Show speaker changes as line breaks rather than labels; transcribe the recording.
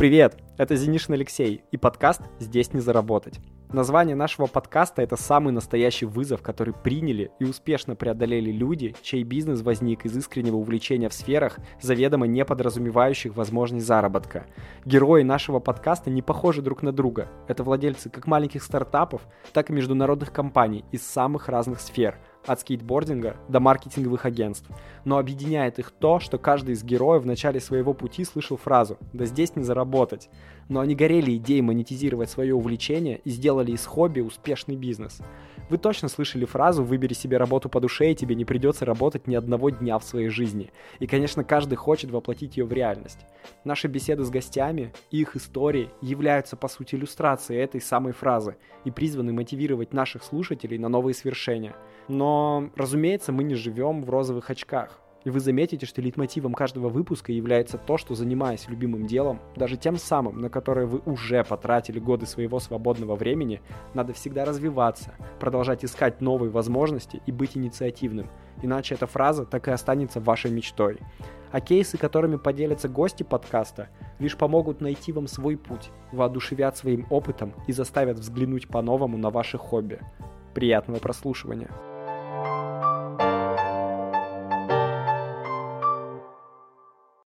Привет, это Зинишин Алексей и подкаст «Здесь не заработать». Название нашего подкаста – это самый настоящий вызов, который приняли и успешно преодолели люди, чей бизнес возник из искреннего увлечения в сферах, заведомо не подразумевающих возможность заработка. Герои нашего подкаста не похожи друг на друга. Это владельцы как маленьких стартапов, так и международных компаний из самых разных сфер – от скейтбординга до маркетинговых агентств. Но объединяет их то, что каждый из героев в начале своего пути слышал фразу «да здесь не заработать». Но они горели идеей монетизировать свое увлечение и сделали из хобби успешный бизнес. Вы точно слышали фразу «выбери себе работу по душе, и тебе не придется работать ни одного дня в своей жизни». И, конечно, каждый хочет воплотить ее в реальность. Наши беседы с гостями и их истории являются, по сути, иллюстрацией этой самой фразы и призваны мотивировать наших слушателей на новые свершения. Но, разумеется, мы не живем в розовых очках. И вы заметите, что лейтмотивом каждого выпуска является то, что занимаясь любимым делом, даже тем самым, на которое вы уже потратили годы своего свободного времени, надо всегда развиваться, продолжать искать новые возможности и быть инициативным. Иначе эта фраза так и останется вашей мечтой. А кейсы, которыми поделятся гости подкаста, лишь помогут найти вам свой путь, воодушевят своим опытом и заставят взглянуть по-новому на ваши хобби. Приятного прослушивания!